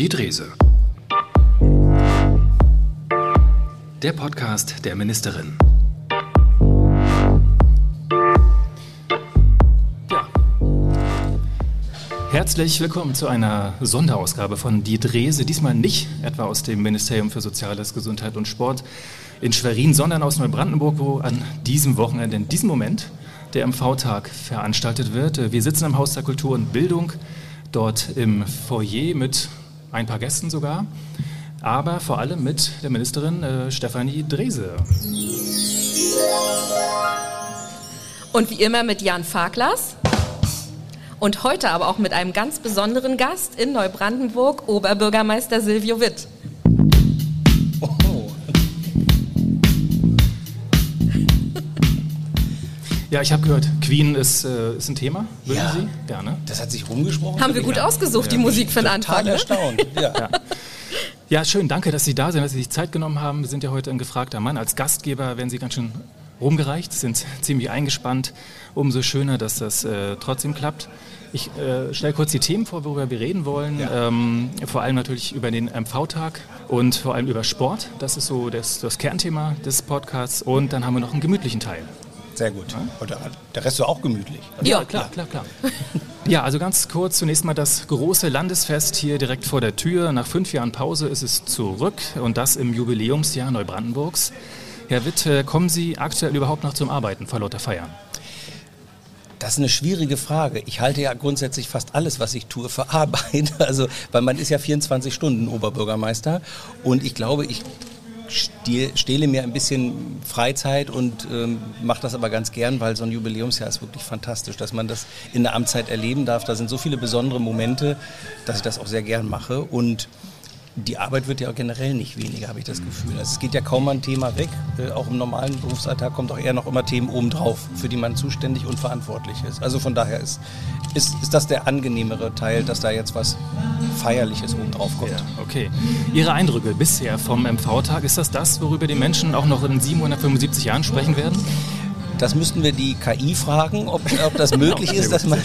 Die Drese. Der Podcast der Ministerin. Ja. Herzlich willkommen zu einer Sonderausgabe von Die Drese. Diesmal nicht etwa aus dem Ministerium für Soziales, Gesundheit und Sport in Schwerin, sondern aus Neubrandenburg, wo an diesem Wochenende, in diesem Moment, der MV-Tag veranstaltet wird. Wir sitzen im Haus der Kultur und Bildung, dort im Foyer mit ein paar Gästen sogar, aber vor allem mit der Ministerin äh, Stefanie Drese. Und wie immer mit Jan Farklas. Und heute aber auch mit einem ganz besonderen Gast in Neubrandenburg, Oberbürgermeister Silvio Witt. Ja, ich habe gehört, Queen ist, äh, ist ein Thema. Würden ja, Sie? Gerne. Das hat sich rumgesprochen. Haben wir gut ja. ausgesucht, ja. die Musik für den Anfang. Total erstaunt. Ja. ja. ja, schön. Danke, dass Sie da sind, dass Sie sich Zeit genommen haben. Wir sind ja heute ein gefragter Mann. Als Gastgeber werden Sie ganz schön rumgereicht, sind ziemlich eingespannt. Umso schöner, dass das äh, trotzdem klappt. Ich äh, stelle kurz die Themen vor, worüber wir reden wollen. Ja. Ähm, vor allem natürlich über den MV-Tag und vor allem über Sport. Das ist so das, das Kernthema des Podcasts. Und dann haben wir noch einen gemütlichen Teil. Sehr gut. Und der Rest war auch gemütlich. Ja, klar, klar, klar. Ja, also ganz kurz zunächst mal das große Landesfest hier direkt vor der Tür. Nach fünf Jahren Pause ist es zurück und das im Jubiläumsjahr Neubrandenburgs. Herr Witt, kommen Sie aktuell überhaupt noch zum Arbeiten vor lauter Feiern? Das ist eine schwierige Frage. Ich halte ja grundsätzlich fast alles, was ich tue, für Arbeit. Also, weil man ist ja 24 Stunden Oberbürgermeister. Und ich glaube, ich stehle mir ein bisschen Freizeit und ähm, mache das aber ganz gern, weil so ein Jubiläumsjahr ist wirklich fantastisch, dass man das in der Amtszeit erleben darf. Da sind so viele besondere Momente, dass ich das auch sehr gern mache und die Arbeit wird ja generell nicht weniger, habe ich das Gefühl. Also es geht ja kaum ein Thema weg. Äh, auch im normalen Berufsalltag kommt auch eher noch immer Themen obendrauf, für die man zuständig und verantwortlich ist. Also von daher ist, ist, ist das der angenehmere Teil, dass da jetzt was Feierliches obendrauf kommt. Ja, okay. Ihre Eindrücke bisher vom MV-Tag, ist das das, worüber die Menschen auch noch in 775 Jahren sprechen werden? Das müssten wir die KI fragen, ob, ob das möglich ist, dass man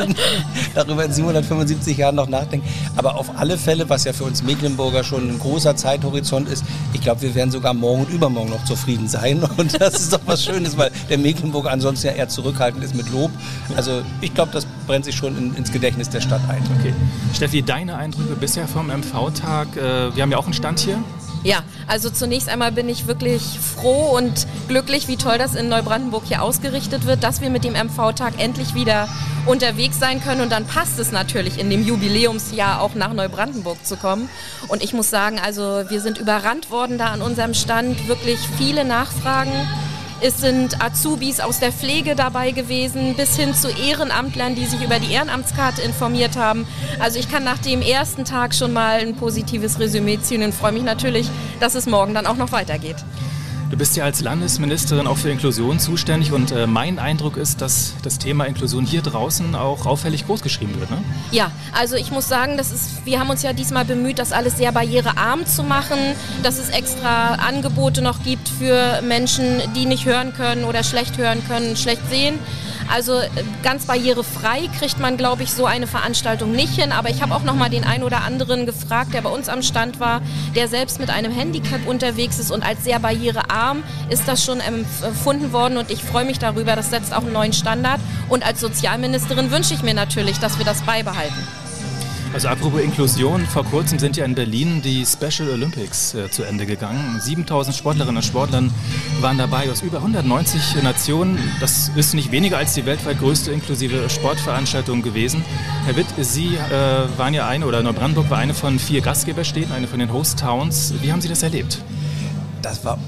darüber in 775 Jahren noch nachdenkt. Aber auf alle Fälle, was ja für uns Mecklenburger schon ein großer Zeithorizont ist, ich glaube, wir werden sogar morgen und übermorgen noch zufrieden sein. Und das ist doch was Schönes, weil der Mecklenburger ansonsten ja eher zurückhaltend ist mit Lob. Also ich glaube, das brennt sich schon in, ins Gedächtnis der Stadt ein. Okay. Steffi, deine Eindrücke bisher vom MV-Tag? Äh, wir haben ja auch einen Stand hier. Ja, also zunächst einmal bin ich wirklich froh und glücklich, wie toll das in Neubrandenburg hier ausgerichtet wird, dass wir mit dem MV-Tag endlich wieder unterwegs sein können. Und dann passt es natürlich in dem Jubiläumsjahr auch nach Neubrandenburg zu kommen. Und ich muss sagen, also wir sind überrannt worden da an unserem Stand, wirklich viele Nachfragen es sind Azubis aus der Pflege dabei gewesen, bis hin zu Ehrenamtlern, die sich über die Ehrenamtskarte informiert haben. Also ich kann nach dem ersten Tag schon mal ein positives Resümee ziehen und freue mich natürlich, dass es morgen dann auch noch weitergeht. Du bist ja als Landesministerin auch für Inklusion zuständig und äh, mein Eindruck ist, dass das Thema Inklusion hier draußen auch auffällig groß geschrieben wird. Ne? Ja, also ich muss sagen, das ist, wir haben uns ja diesmal bemüht, das alles sehr barrierearm zu machen, dass es extra Angebote noch gibt für Menschen, die nicht hören können oder schlecht hören können, schlecht sehen. Also äh, ganz barrierefrei kriegt man, glaube ich, so eine Veranstaltung nicht hin. Aber ich habe auch noch mal den einen oder anderen gefragt, der bei uns am Stand war, der selbst mit einem Handicap unterwegs ist und als sehr barrierearm ist das schon empfunden worden. Und ich freue mich darüber. Das setzt auch einen neuen Standard. Und als Sozialministerin wünsche ich mir natürlich, dass wir das beibehalten. Also apropos Inklusion, vor kurzem sind ja in Berlin die Special Olympics äh, zu Ende gegangen. 7000 Sportlerinnen und Sportler waren dabei aus über 190 Nationen. Das ist nicht weniger als die weltweit größte inklusive Sportveranstaltung gewesen. Herr Witt, Sie äh, waren ja eine, oder Neubrandenburg war eine von vier Gastgeberstädten, eine von den Host Towns. Wie haben Sie das erlebt? Das war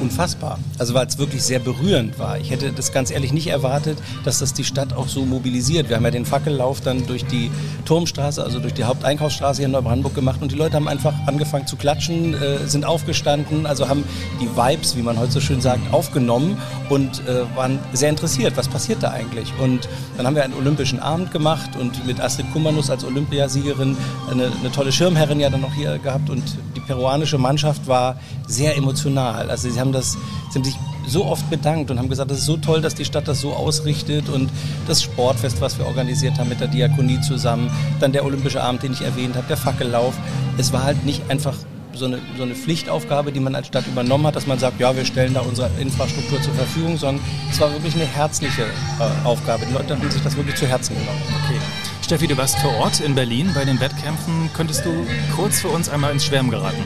unfassbar. Also weil es wirklich sehr berührend war. Ich hätte das ganz ehrlich nicht erwartet, dass das die Stadt auch so mobilisiert. Wir haben ja den Fackellauf dann durch die Turmstraße, also durch die Haupteinkaufsstraße hier in Neubrandenburg gemacht und die Leute haben einfach angefangen zu klatschen, äh, sind aufgestanden, also haben die Vibes, wie man heute so schön sagt, aufgenommen und äh, waren sehr interessiert, was passiert da eigentlich. Und dann haben wir einen olympischen Abend gemacht und mit Astrid Kummernuss als Olympiasiegerin eine, eine tolle Schirmherrin ja dann noch hier gehabt und die peruanische Mannschaft war sehr emotional. Also sie haben das, sie haben sich so oft bedankt und haben gesagt, es ist so toll, dass die Stadt das so ausrichtet und das Sportfest, was wir organisiert haben mit der Diakonie zusammen, dann der Olympische Abend, den ich erwähnt habe, der Fackellauf. Es war halt nicht einfach so eine, so eine Pflichtaufgabe, die man als Stadt übernommen hat, dass man sagt, ja, wir stellen da unsere Infrastruktur zur Verfügung, sondern es war wirklich eine herzliche äh, Aufgabe. Die Leute haben sich das wirklich zu Herzen genommen. Okay. Steffi, du warst vor Ort in Berlin bei den Wettkämpfen. Könntest du kurz für uns einmal ins Schwärmen geraten?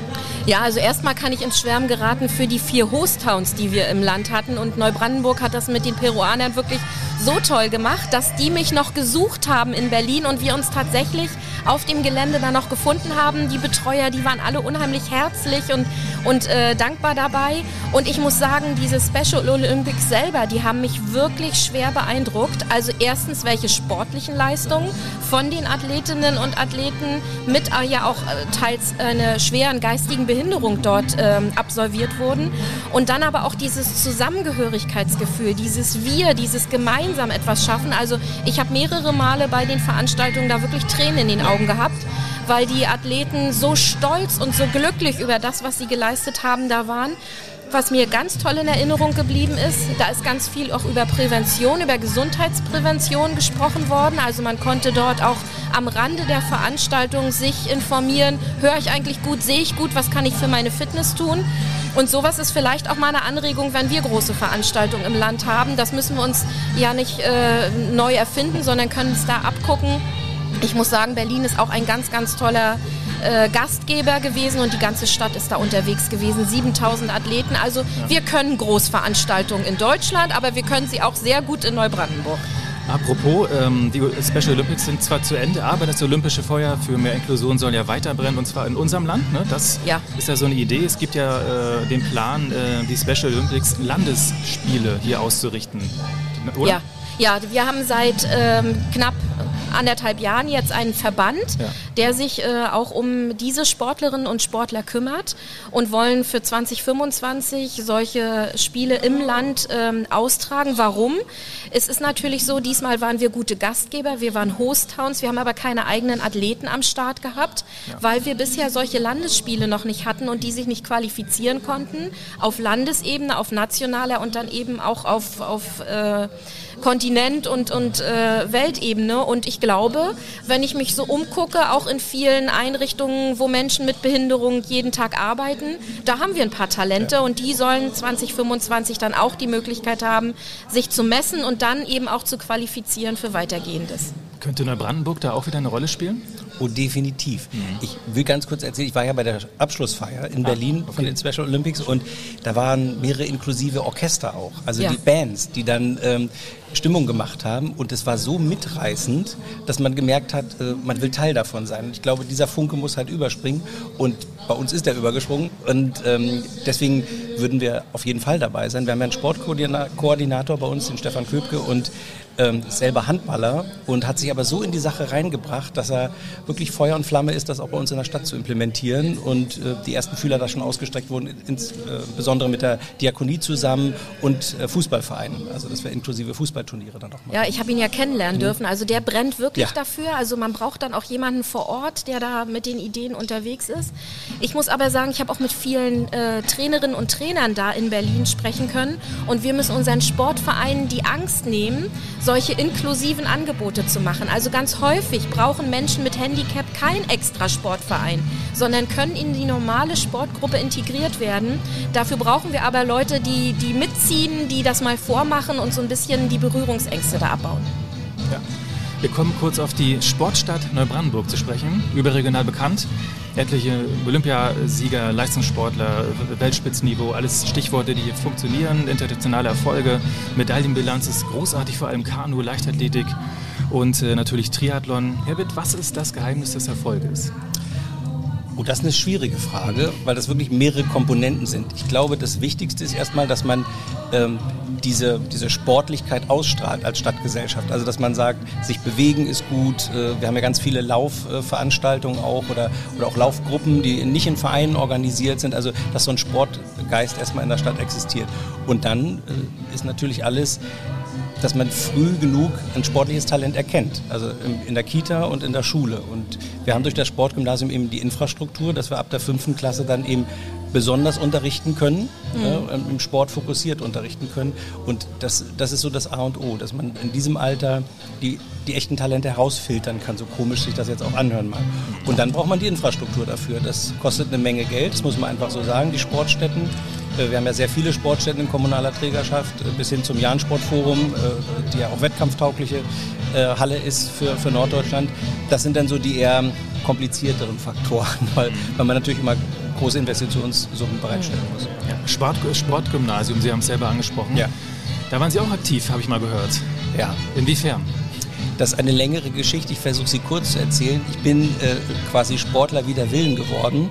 Ja, also erstmal kann ich ins Schwärmen geraten für die vier Host-Towns, die wir im Land hatten. Und Neubrandenburg hat das mit den Peruanern wirklich so toll gemacht, dass die mich noch gesucht haben in Berlin und wir uns tatsächlich auf dem Gelände dann noch gefunden haben. Die Betreuer, die waren alle unheimlich herzlich und, und äh, dankbar dabei. Und ich muss sagen, diese Special Olympics selber, die haben mich wirklich schwer beeindruckt. Also erstens, welche sportlichen Leistungen von den Athletinnen und Athleten mit äh, ja auch äh, teils einer schweren geistigen Behinderung dort ähm, absolviert wurden. Und dann aber auch dieses Zusammengehörigkeitsgefühl, dieses Wir, dieses gemeinsam etwas schaffen. Also ich habe mehrere Male bei den Veranstaltungen da wirklich Tränen in den Augen gehabt, weil die Athleten so stolz und so glücklich über das, was sie geleistet haben, da waren. Was mir ganz toll in Erinnerung geblieben ist, da ist ganz viel auch über Prävention, über Gesundheitsprävention gesprochen worden. Also man konnte dort auch am Rande der Veranstaltung sich informieren, höre ich eigentlich gut, sehe ich gut, was kann ich für meine Fitness tun. Und sowas ist vielleicht auch mal eine Anregung, wenn wir große Veranstaltungen im Land haben. Das müssen wir uns ja nicht äh, neu erfinden, sondern können es da abgucken ich muss sagen, Berlin ist auch ein ganz, ganz toller äh, Gastgeber gewesen und die ganze Stadt ist da unterwegs gewesen. 7000 Athleten. Also ja. wir können Großveranstaltungen in Deutschland, aber wir können sie auch sehr gut in Neubrandenburg. Apropos, ähm, die Special Olympics sind zwar zu Ende, aber das olympische Feuer für mehr Inklusion soll ja weiter brennen und zwar in unserem Land. Ne? Das ja. ist ja so eine Idee. Es gibt ja äh, den Plan, äh, die Special Olympics Landesspiele hier auszurichten. Oder? Ja. Ja, wir haben seit ähm, knapp anderthalb Jahren jetzt einen Verband, ja. der sich äh, auch um diese Sportlerinnen und Sportler kümmert und wollen für 2025 solche Spiele im Land ähm, austragen. Warum? Es ist natürlich so, diesmal waren wir gute Gastgeber, wir waren Host-Towns, wir haben aber keine eigenen Athleten am Start gehabt, ja. weil wir bisher solche Landesspiele noch nicht hatten und die sich nicht qualifizieren konnten auf Landesebene, auf nationaler und dann eben auch auf, auf äh, Kontinent und, und äh, Weltebene. Und ich glaube, wenn ich mich so umgucke, auch in vielen Einrichtungen, wo Menschen mit Behinderung jeden Tag arbeiten, da haben wir ein paar Talente und die sollen 2025 dann auch die Möglichkeit haben, sich zu messen und dann eben auch zu qualifizieren für Weitergehendes. Könnte Neubrandenburg da auch wieder eine Rolle spielen? Oh, definitiv. Mhm. Ich will ganz kurz erzählen, ich war ja bei der Abschlussfeier in ah, Berlin okay. von den Special Olympics und da waren mehrere inklusive Orchester auch. Also ja. die Bands, die dann ähm, Stimmung gemacht haben und es war so mitreißend, dass man gemerkt hat, äh, man will Teil davon sein. Ich glaube, dieser Funke muss halt überspringen und bei uns ist er übergesprungen und ähm, deswegen würden wir auf jeden Fall dabei sein. Wir haben ja einen Sportkoordinator bei uns, den Stefan Köpke und ähm, selber Handballer und hat sich aber so in die Sache reingebracht, dass er wirklich Feuer und Flamme ist, das auch bei uns in der Stadt zu implementieren. Und äh, die ersten Fühler da schon ausgestreckt wurden, insbesondere äh, mit der Diakonie zusammen und äh, Fußballvereinen. Also das wäre inklusive Fußballturniere dann nochmal. Ja, ich habe ihn ja kennenlernen mhm. dürfen. Also der brennt wirklich ja. dafür. Also man braucht dann auch jemanden vor Ort, der da mit den Ideen unterwegs ist. Ich muss aber sagen, ich habe auch mit vielen äh, Trainerinnen und Trainern da in Berlin sprechen können. Und wir müssen unseren Sportvereinen die Angst nehmen, solche inklusiven Angebote zu machen. Also ganz häufig brauchen Menschen mit Handicap kein extra Sportverein, sondern können in die normale Sportgruppe integriert werden. Dafür brauchen wir aber Leute, die, die mitziehen, die das mal vormachen und so ein bisschen die Berührungsängste da abbauen. Ja. Wir kommen kurz auf die Sportstadt Neubrandenburg zu sprechen, überregional bekannt. Etliche Olympiasieger, Leistungssportler, Weltspitzenniveau, alles Stichworte, die funktionieren, internationale Erfolge, Medaillenbilanz ist großartig, vor allem Kanu, Leichtathletik und äh, natürlich Triathlon. Herbert, was ist das Geheimnis des Erfolges? Oh, das ist eine schwierige Frage, weil das wirklich mehrere Komponenten sind. Ich glaube, das Wichtigste ist erstmal, dass man ähm, diese, diese Sportlichkeit ausstrahlt als Stadtgesellschaft. Also dass man sagt, sich bewegen ist gut. Äh, wir haben ja ganz viele Laufveranstaltungen auch oder, oder auch Laufgruppen, die nicht in Vereinen organisiert sind. Also dass so ein Sportgeist erstmal in der Stadt existiert. Und dann äh, ist natürlich alles dass man früh genug ein sportliches Talent erkennt, also in der Kita und in der Schule. Und wir haben durch das Sportgymnasium eben die Infrastruktur, dass wir ab der fünften Klasse dann eben besonders unterrichten können, mhm. äh, im Sport fokussiert unterrichten können. Und das, das ist so das A und O, dass man in diesem Alter die, die echten Talente herausfiltern kann, so komisch sich das jetzt auch anhören mag. Und dann braucht man die Infrastruktur dafür. Das kostet eine Menge Geld, das muss man einfach so sagen. Die Sportstätten äh, wir haben ja sehr viele Sportstätten in kommunaler Trägerschaft, äh, bis hin zum Jahn-Sportforum, äh, die ja auch wettkampftaugliche Halle ist für, für Norddeutschland. Das sind dann so die eher komplizierteren Faktoren, weil, weil man natürlich immer große Investitionssummen bereitstellen muss. Ja, Sport, Sportgymnasium, Sie haben es selber angesprochen. Ja. Da waren Sie auch aktiv, habe ich mal gehört. Ja. Inwiefern? Das ist eine längere Geschichte, ich versuche sie kurz zu erzählen. Ich bin äh, quasi Sportler wider Willen geworden,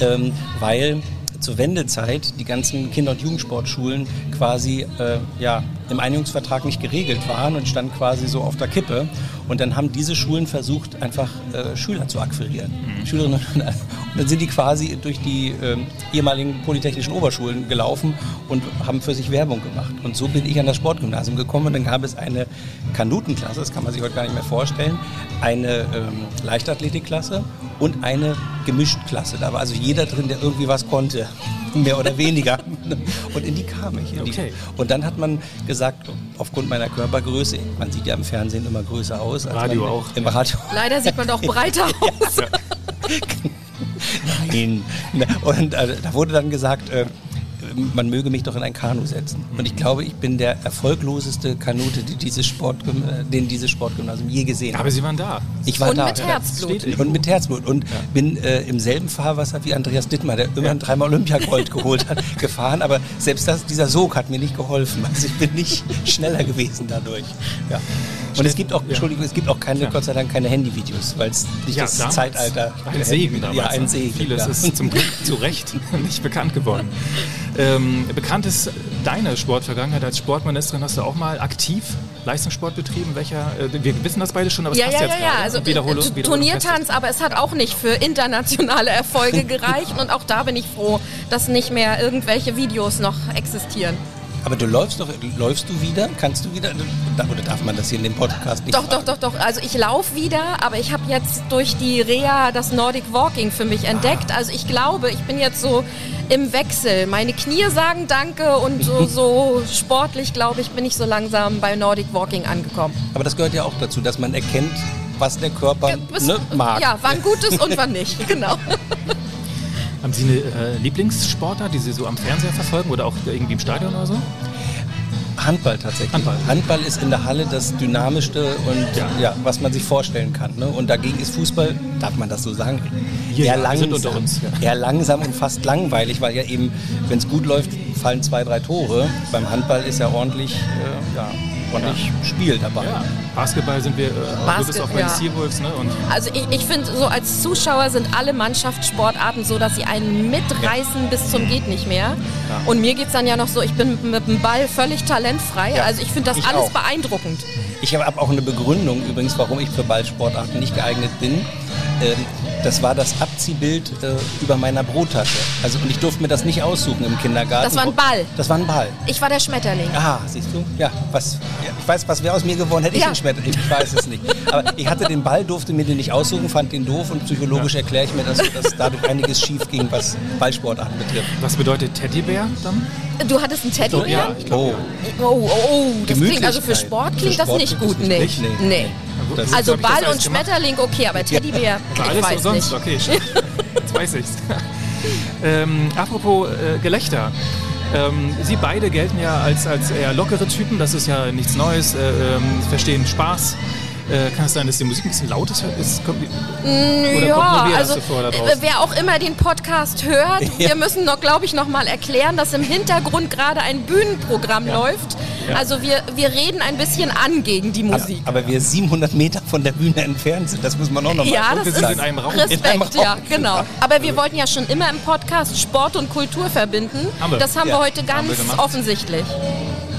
ähm, weil zur Wendezeit die ganzen Kinder- und Jugendsportschulen quasi äh, ja, im Einigungsvertrag nicht geregelt waren und stand quasi so auf der Kippe. Und dann haben diese Schulen versucht, einfach äh, Schüler zu akquirieren. Mhm. Schülerinnen und, und dann sind die quasi durch die äh, ehemaligen polytechnischen Oberschulen gelaufen und haben für sich Werbung gemacht. Und so bin ich an das Sportgymnasium gekommen und dann gab es eine Kanutenklasse, das kann man sich heute gar nicht mehr vorstellen, eine ähm, Leichtathletikklasse und eine Gemischtklasse. Da war also jeder drin, der irgendwie was konnte, mehr oder weniger. Und in die kam ich. Okay. Und dann hat man gesagt, aufgrund meiner Körpergröße, man sieht ja im Fernsehen immer größer aus. Als Radio auch. Im Radio. Leider sieht man doch breiter aus. Nein. Und äh, da wurde dann gesagt, äh, man möge mich doch in ein Kanu setzen. Und ich glaube, ich bin der erfolgloseste Kanute, die dieses Sport, den dieses Sportgymnasium je gesehen hat. Aber Sie waren da. Ich war und da. mit Herzblut. Und mit Herzblut. Und ja. bin äh, im selben Fahrwasser wie Andreas Dittmar, der immerhin ja. dreimal Olympiagold geholt hat, gefahren. Aber selbst das, dieser Sog hat mir nicht geholfen. Also ich bin nicht schneller gewesen dadurch. Ja. Und es gibt auch. Entschuldigung, es gibt auch keine, ja. Gott sei Dank keine Handyvideos, weil es nicht ja, das Zeitalter. Ein Segen damals. Ja, ein Segen. Vieles ist zum Glück zu Recht nicht bekannt geworden. Ähm, bekannt ist deine Sportvergangenheit als Sportministerin. Hast du auch mal aktiv Leistungssport betrieben? Welcher? Äh, wir wissen das beide schon, aber es ja, passt ja, jetzt ja, ja. Also Wiederhole, Wiederhole Turniertanz, aber es hat auch nicht für internationale Erfolge gereicht und auch da bin ich froh, dass nicht mehr irgendwelche Videos noch existieren. Aber du läufst doch, läufst du wieder? Kannst du wieder? Oder darf man das hier in dem Podcast nicht Doch, fragen? doch, doch, doch. Also ich laufe wieder, aber ich habe jetzt durch die Reha das Nordic Walking für mich entdeckt. Ah. Also ich glaube, ich bin jetzt so im Wechsel. Meine Knie sagen Danke und so, so sportlich, glaube ich, bin ich so langsam bei Nordic Walking angekommen. Aber das gehört ja auch dazu, dass man erkennt, was der Körper ja, ne, mag. Ja, wann gut ist und wann nicht, genau. Haben Sie eine äh, Lieblingssportart, die Sie so am Fernseher verfolgen oder auch irgendwie im Stadion oder so? Handball tatsächlich. Handball. Handball ist in der Halle das dynamischste und ja. ja was man sich vorstellen kann. Ne? Und dagegen ist Fußball, darf man das so sagen, Hier, eher, langsam, uns, ja. eher langsam und fast langweilig, weil ja eben, wenn es gut läuft, fallen zwei, drei Tore. Beim Handball ist ja ordentlich, äh, ja, ordentlich ja. Spiel dabei. Ja. Basketball sind wir, äh, Basket, du bist auch bei ja. den Seawolves, ne? Und also ich, ich finde, so als Zuschauer sind alle Mannschaftssportarten so, dass sie einen mitreißen bis zum geht nicht mehr. Und mir geht es dann ja noch so, ich bin mit dem Ball völlig talentfrei. Also ich finde das ich alles auch. beeindruckend. Ich habe auch eine Begründung übrigens, warum ich für Ballsportarten nicht geeignet bin. Ähm, das war das Abziehbild äh, über meiner Brottasche. Also und ich durfte mir das nicht aussuchen im Kindergarten. Das war ein Ball. Das war ein Ball. Ich war der Schmetterling. Ah, siehst du? Ja, was? Ja, ich weiß, was wäre aus mir geworden, hätte ja. ich ein Schmetterling. Ich weiß es nicht. Aber ich hatte den Ball, durfte mir den nicht aussuchen, fand den doof und psychologisch ja. erkläre ich mir, dass, dass dadurch einiges schief ging, was Ballsportarten betrifft. Was bedeutet Teddybär dann? Du hattest einen Teddybär? Ja, ich glaub, oh. oh. Oh, oh, das klingt also für Sport klingt für Sport das nicht gut, nee. Nicht, nee. nee. Das also Ball und Schmetterling okay, aber Teddybär, ja. alles weiß sonst, nicht. okay, jetzt weiß ich's. ähm, apropos äh, Gelächter. Ähm, Sie beide gelten ja als, als eher lockere Typen, das ist ja nichts Neues, äh, ähm, verstehen Spaß. Äh, kann es sein, dass die Musik ein bisschen laut ist? ist kommt, mm, oder ja, kommt nur also vor da wer auch immer den Podcast hört, ja. wir müssen noch, glaube ich, noch mal erklären, dass im Hintergrund gerade ein Bühnenprogramm ja. läuft. Ja. Also wir, wir reden ein bisschen an gegen die Musik. Aber, aber wir 700 Meter von der Bühne entfernt sind, das muss man auch noch mal Ja, das ist in einem Raum. Respekt, in einem Raum. ja, genau. Aber wir wollten ja schon immer im Podcast Sport und Kultur verbinden. Haben das haben wir heute ganz offensichtlich.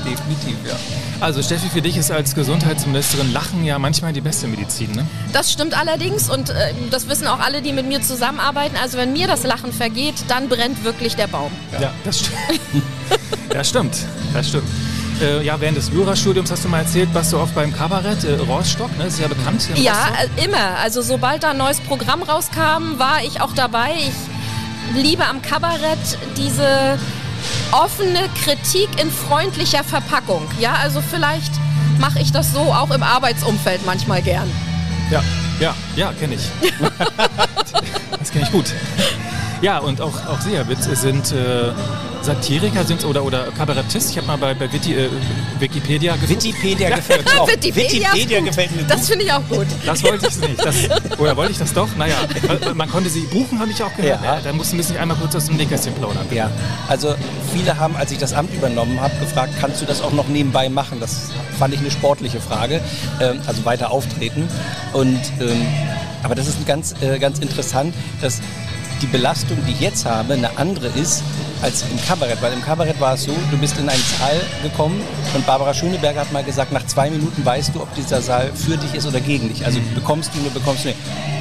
Definitiv, ja. Also Steffi, für dich ist als Gesundheitsministerin Lachen ja manchmal die beste Medizin, ne? Das stimmt allerdings und äh, das wissen auch alle, die mit mir zusammenarbeiten. Also wenn mir das Lachen vergeht, dann brennt wirklich der Baum. Ja, ja das stimmt. ja, stimmt. Das stimmt. Äh, ja, während des Jurastudiums hast du mal erzählt, warst du oft beim Kabarett äh, Rostock, ne? Das ist ja bekannt. Ja, Rostock. Äh, immer. Also sobald da ein neues Programm rauskam, war ich auch dabei. Ich liebe am Kabarett diese offene Kritik in freundlicher Verpackung. Ja, also vielleicht mache ich das so auch im Arbeitsumfeld manchmal gern. Ja, ja, ja, kenne ich. das kenne ich gut. Ja, und auch, auch Seherwitz sind äh, Satiriker sind oder, oder Kabarettist. Ich habe mal bei, bei Wiki, äh, Wikipedia geguckt. Wikipedia gefällt mir auch. Wikipedia, Wikipedia gefällt mir. Das finde ich auch gut. Das wollte ich nicht. Das, oder wollte ich das doch? Naja, man konnte sie buchen, habe ich auch gehört. Ja. Ja, da mussten wir nicht einmal kurz aus dem Nähkästchen plaudern. Ja, also viele haben, als ich das Amt übernommen habe, gefragt, kannst du das auch noch nebenbei machen? Das fand ich eine sportliche Frage. Ähm, also weiter auftreten. Und ähm, aber das ist ganz, äh, ganz interessant, dass die Belastung, die ich jetzt habe, eine andere ist als im Kabarett. Weil im Kabarett war es so, du bist in einen Saal gekommen und Barbara Schöneberger hat mal gesagt, nach zwei Minuten weißt du, ob dieser Saal für dich ist oder gegen dich. Also du bekommst ihn oder bekommst du ihn.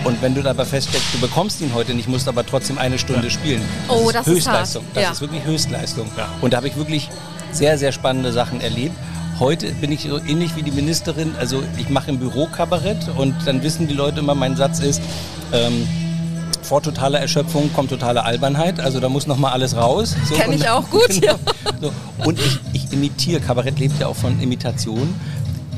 Und wenn du dabei feststellst, du bekommst ihn heute nicht, musst aber trotzdem eine Stunde ja. spielen. Das oh, ist das Höchstleistung. Ist das ja. ist wirklich Höchstleistung. Ja. Und da habe ich wirklich sehr, sehr spannende Sachen erlebt. Heute bin ich so ähnlich wie die Ministerin, also ich mache im Büro Kabarett und dann wissen die Leute immer, mein Satz ist, ähm, vor totaler Erschöpfung kommt totale Albernheit. Also da muss nochmal alles raus. So, Kenne ich auch gut, genau, ja. So. Und ich, ich imitiere. Kabarett lebt ja auch von Imitation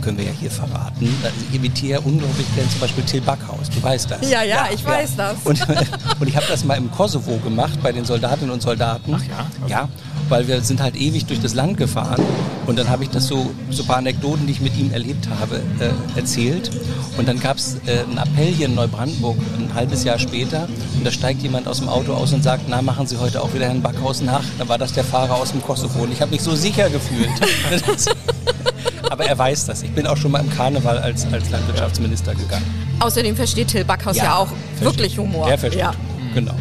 können wir ja hier verraten. Also ich imitiere unglaublich gern zum Beispiel Till Backhaus. Du weißt das. Ja, ja, ja ich ja. weiß das. Und, und ich habe das mal im Kosovo gemacht bei den Soldatinnen und Soldaten. Ach ja? Okay. Ja weil wir sind halt ewig durch das Land gefahren und dann habe ich das so, so ein paar Anekdoten, die ich mit ihm erlebt habe, äh, erzählt und dann gab es äh, einen Appell hier in Neubrandenburg ein halbes Jahr später und da steigt jemand aus dem Auto aus und sagt, na machen Sie heute auch wieder Herrn Backhaus nach? Da war das der Fahrer aus dem Kosovo und ich habe mich so sicher gefühlt. Aber er weiß das. Ich bin auch schon mal im Karneval als, als Landwirtschaftsminister gegangen. Außerdem versteht Till Backhaus ja, ja auch versteht. wirklich Humor. Er versteht. Ja. Genau.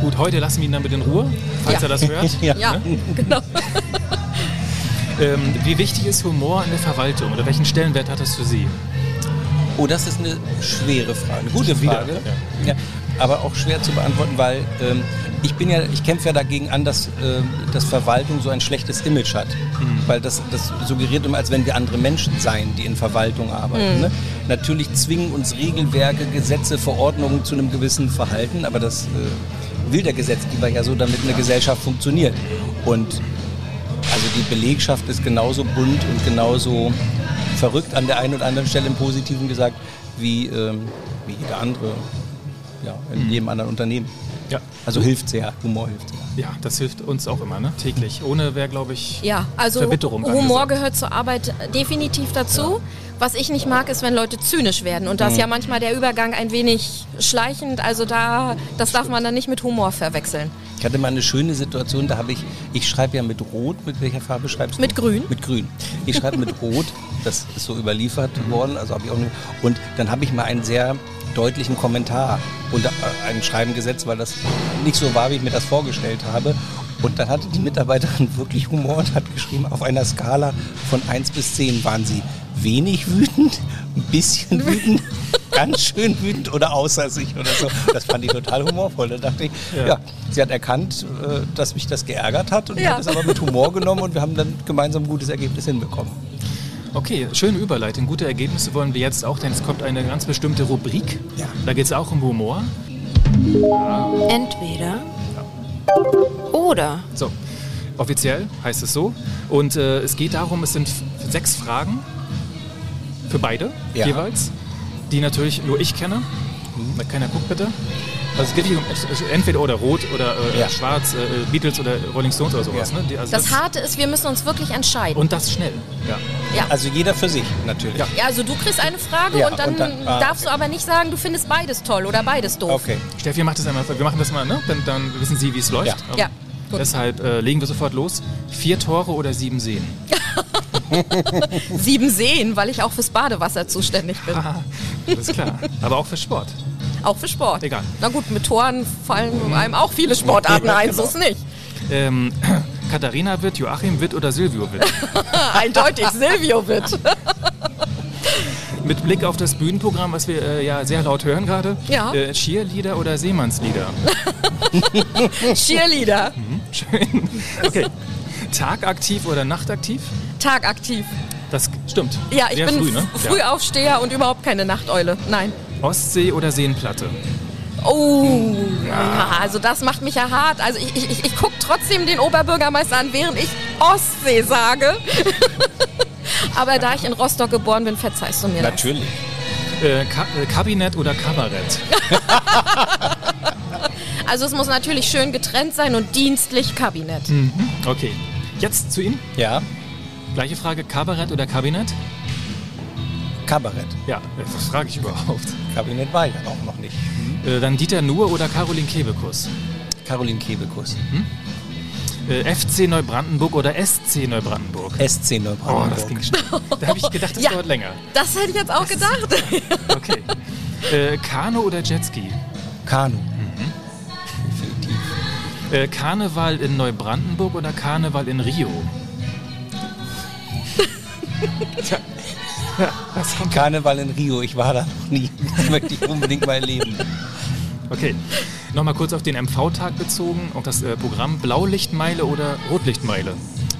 Gut, heute lassen wir ihn damit in Ruhe, falls ja. er das hört. ja, ja genau. ähm, wie wichtig ist Humor in der Verwaltung oder welchen Stellenwert hat das für Sie? Oh, das ist eine schwere Frage. Eine gute Frage. Ja. Aber auch schwer zu beantworten, weil ähm, ich bin ja, ich kämpfe ja dagegen an, dass, äh, dass Verwaltung so ein schlechtes Image hat. Mhm. Weil das, das suggeriert immer, als wenn wir andere Menschen seien, die in Verwaltung arbeiten. Mhm. Ne? Natürlich zwingen uns Regelwerke, Gesetze, Verordnungen zu einem gewissen Verhalten, aber das äh, will der Gesetzgeber ja so, damit eine Gesellschaft funktioniert. Und also die Belegschaft ist genauso bunt und genauso verrückt an der einen oder anderen Stelle im Positiven gesagt, wie, ähm, wie jeder andere ja, in mhm. jedem anderen Unternehmen. Ja. Also hilft sehr, Humor hilft sehr. Ja, das hilft uns auch immer, ne? täglich. Ohne wäre, glaube ich, ja, also Verbitterung Humor angesagt. gehört zur Arbeit definitiv dazu. Ja. Was ich nicht mag, ist, wenn Leute zynisch werden. Und da ist mhm. ja manchmal der Übergang ein wenig schleichend. Also da, das darf man dann nicht mit Humor verwechseln. Ich hatte mal eine schöne Situation, da habe ich, ich schreibe ja mit Rot, mit welcher Farbe schreibst du? Mit Grün. Mit Grün. Ich schreibe mit Rot, das ist so überliefert worden, also habe ich auch nicht, Und dann habe ich mal einen sehr deutlichen Kommentar unter äh, ein Schreiben gesetzt, weil das nicht so war, wie ich mir das vorgestellt habe. Und dann hatte die Mitarbeiterin wirklich Humor und hat geschrieben, auf einer Skala von 1 bis 10 waren sie wenig wütend, ein bisschen wütend, ganz schön wütend oder außer sich oder so. Das fand ich total humorvoll. Da dachte ich, ja, ja sie hat erkannt, äh, dass mich das geärgert hat und ja. hat es aber mit Humor genommen und wir haben dann gemeinsam ein gutes Ergebnis hinbekommen. Okay, schöne Überleitung. Gute Ergebnisse wollen wir jetzt auch, denn es kommt eine ganz bestimmte Rubrik. Ja. Da geht es auch um Humor. Entweder oder. So, offiziell heißt es so. Und äh, es geht darum, es sind sechs Fragen für beide ja. jeweils, die natürlich nur ich kenne. Mhm. Keiner guckt bitte. Also es geht hier um entweder oder Rot oder äh, ja. Schwarz, äh, Beatles oder Rolling Stones oder sowas. Ja. Ne? Die, also das, das, Harte ist, wir müssen uns wirklich entscheiden. Und das schnell. Ja. ja. Also jeder für sich natürlich. Ja, also du kriegst eine Frage und dann, und dann ah, darfst okay. du aber nicht sagen, du findest beides toll oder beides doof. Okay. Steffi macht das einmal, wir machen das mal, ne? Dann, dann wissen Sie, wie es läuft. Ja. ja. Gut. Deshalb äh, legen wir sofort los. Vier Tore oder sieben Seen? sieben Seen, weil ich auch fürs Badewasser zuständig bin. Ah, alles klar. Aber auch für Sport. Auch für Sport. Egal. Na gut, mit Toren fallen einem auch viele Sportarten ein, genau. so ist nicht. Ähm, Katharina wird, Joachim wird oder Silvio wird? Eindeutig Silvio wird. Mit Blick auf das Bühnenprogramm, was wir äh, ja sehr laut hören gerade. Ja. Äh, Cheerleader oder Seemannslieder? Cheerleader. Mhm, schön. Okay. Tagaktiv oder nachtaktiv? Tagaktiv. Das stimmt. Ja, ich Sehr bin früh, ne? Frühaufsteher ja. und überhaupt keine Nachteule. Nein. Ostsee oder Seenplatte? Oh, ja, also das macht mich ja hart. Also ich, ich, ich gucke trotzdem den Oberbürgermeister an, während ich Ostsee sage. Aber da ich in Rostock geboren bin, verzeihst du mir Natürlich. Äh, Ka äh, Kabinett oder Kabarett? Also es muss natürlich schön getrennt sein und dienstlich Kabinett. Mhm. Okay. Jetzt zu Ihnen. Ja, Gleiche Frage, Kabarett oder Kabinett? Kabarett. Ja, was frage ich überhaupt? Kabinett war ich ja auch noch nicht. Äh, dann Dieter Nuhr oder Caroline Kebekus? Caroline Kebekus. Äh, FC Neubrandenburg oder SC Neubrandenburg? SC Oh, Neubrandenburg. das ging schnell. Da habe ich gedacht, das Ja. dauert länger. Das hätte ich jetzt auch gedacht. Okay. Äh, Kanu oder Jetski? Kanu. Mhm. Definitiv. Äh, Karneval in Neubrandenburg oder Karneval in Rio? Tja. Ja, das kommt. Karneval in Rio, ich war da noch nie. Das möchte ich unbedingt mal erleben. Okay. Nochmal kurz auf den MV-Tag bezogen, auf das äh, Programm Blaulichtmeile oder Rotlichtmeile?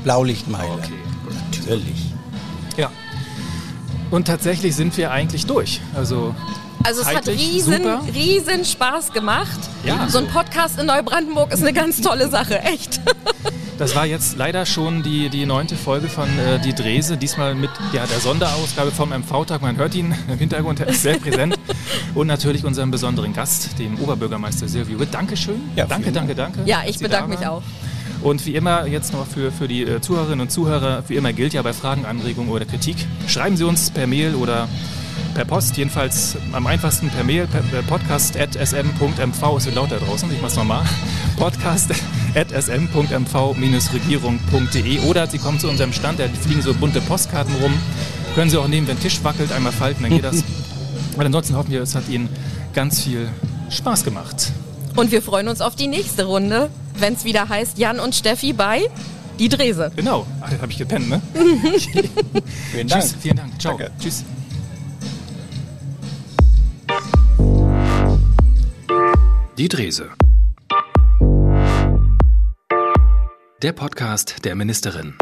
Blaulichtmeile. Okay, Natürlich. Ja. Und tatsächlich sind wir eigentlich durch. Also Also es hat riesen, super. riesen Spaß gemacht. Ja. So ein Podcast in Neubrandenburg ist eine ganz tolle Sache, echt. Das war jetzt leider schon die, die neunte Folge von äh, Die Drese, diesmal mit ja, der Sonderausgabe vom MV-Tag. Man hört ihn im Hintergrund, er ist sehr präsent. Und natürlich unserem besonderen Gast, dem Oberbürgermeister Silvio. Dankeschön. Ja, danke, danke, danke. Ja, ich bedanke da mich auch. Und wie immer, jetzt noch für, für die äh, Zuhörerinnen und Zuhörer, wie immer gilt ja bei Fragen, Anregungen oder Kritik, schreiben Sie uns per Mail oder per Post, jedenfalls am einfachsten per Mail, per, per podcast.sm.mv, ist so laut da draußen, ich mach's nochmal, podcast.sm.mv-regierung.de oder Sie kommen zu unserem Stand, da fliegen so bunte Postkarten rum, können Sie auch nehmen, wenn Tisch wackelt, einmal falten, dann geht das. Und ansonsten hoffen wir, es hat Ihnen ganz viel Spaß gemacht. Und wir freuen uns auf die nächste Runde, wenn es wieder heißt Jan und Steffi bei Die Drese. Genau, Ach, habe ich gepennt, ne? Vielen Dank. Tschüss, vielen Dank, ciao, Danke. tschüss. Die Drese. Der Podcast der Ministerin.